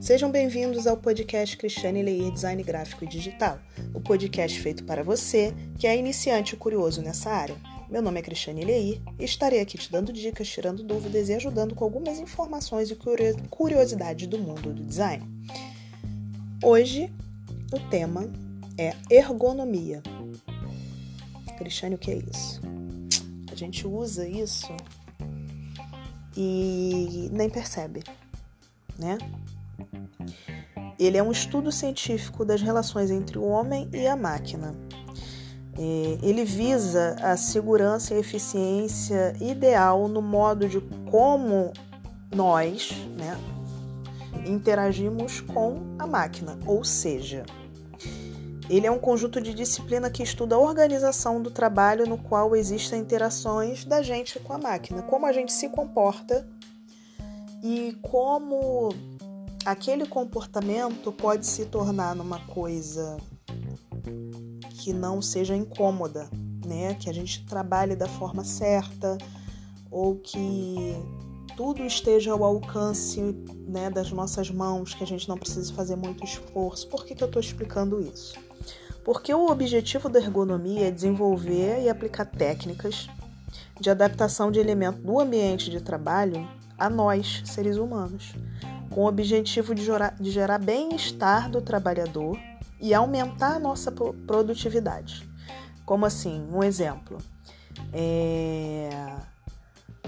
Sejam bem-vindos ao podcast Cristiane Leir Design Gráfico e Digital, o podcast feito para você que é iniciante e curioso nessa área. Meu nome é Cristiane Leir e estarei aqui te dando dicas, tirando dúvidas e ajudando com algumas informações e curiosidades do mundo do design. Hoje, o tema é ergonomia. Cristiane, o que é isso? A gente usa isso e nem percebe, né? Ele é um estudo científico das relações entre o homem e a máquina. É, ele visa a segurança e eficiência ideal no modo de como nós né, interagimos com a máquina, ou seja, ele é um conjunto de disciplina que estuda a organização do trabalho no qual existem interações da gente com a máquina, como a gente se comporta e como aquele comportamento pode se tornar numa coisa que não seja incômoda, né? Que a gente trabalhe da forma certa ou que tudo esteja ao alcance né, das nossas mãos, que a gente não precise fazer muito esforço. Por que, que eu estou explicando isso? Porque o objetivo da ergonomia é desenvolver e aplicar técnicas de adaptação de elementos do ambiente de trabalho a nós, seres humanos, com o objetivo de gerar, de gerar bem-estar do trabalhador e aumentar a nossa produtividade. Como assim? Um exemplo. É...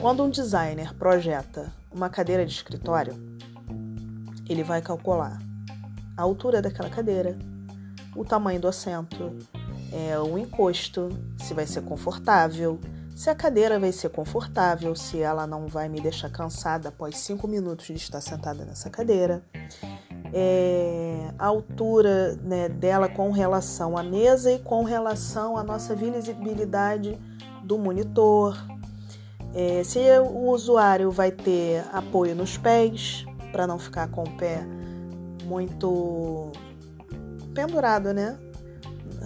Quando um designer projeta uma cadeira de escritório, ele vai calcular a altura daquela cadeira, o tamanho do assento, é, o encosto, se vai ser confortável, se a cadeira vai ser confortável, se ela não vai me deixar cansada após cinco minutos de estar sentada nessa cadeira, é, a altura né, dela com relação à mesa e com relação à nossa visibilidade do monitor, é, se o usuário vai ter apoio nos pés para não ficar com o pé muito pendurado, né?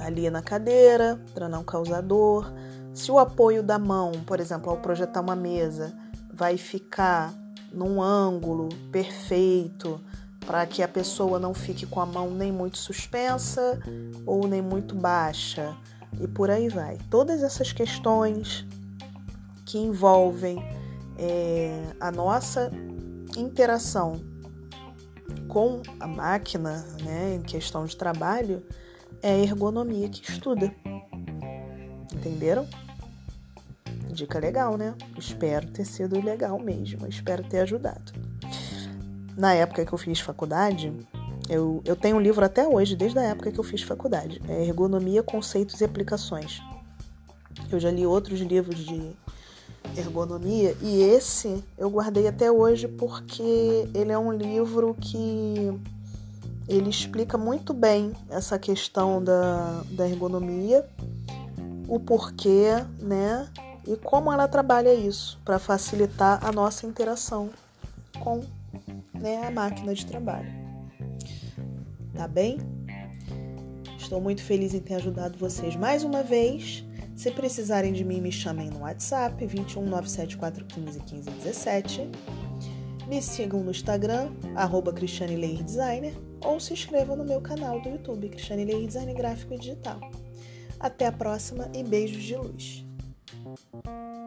Ali na cadeira, para não causar dor se o apoio da mão, por exemplo, ao projetar uma mesa, vai ficar num ângulo perfeito para que a pessoa não fique com a mão nem muito suspensa ou nem muito baixa e por aí vai. Todas essas questões que envolvem é, a nossa interação com a máquina, né, em questão de trabalho, é a ergonomia que estuda. Entenderam? Dica legal, né? Espero ter sido legal mesmo, espero ter ajudado. Na época que eu fiz faculdade, eu, eu tenho um livro até hoje, desde a época que eu fiz faculdade. É Ergonomia, Conceitos e Aplicações. Eu já li outros livros de ergonomia e esse eu guardei até hoje porque ele é um livro que ele explica muito bem essa questão da, da ergonomia, o porquê, né? E como ela trabalha isso para facilitar a nossa interação com né, a máquina de trabalho. Tá bem? Estou muito feliz em ter ajudado vocês mais uma vez. Se precisarem de mim, me chamem no WhatsApp 21 97415 1517. Me sigam no Instagram, arroba Cristiane Designer, ou se inscrevam no meu canal do YouTube, Cristiane Leir Design Gráfico e Digital. Até a próxima e beijos de luz. thank you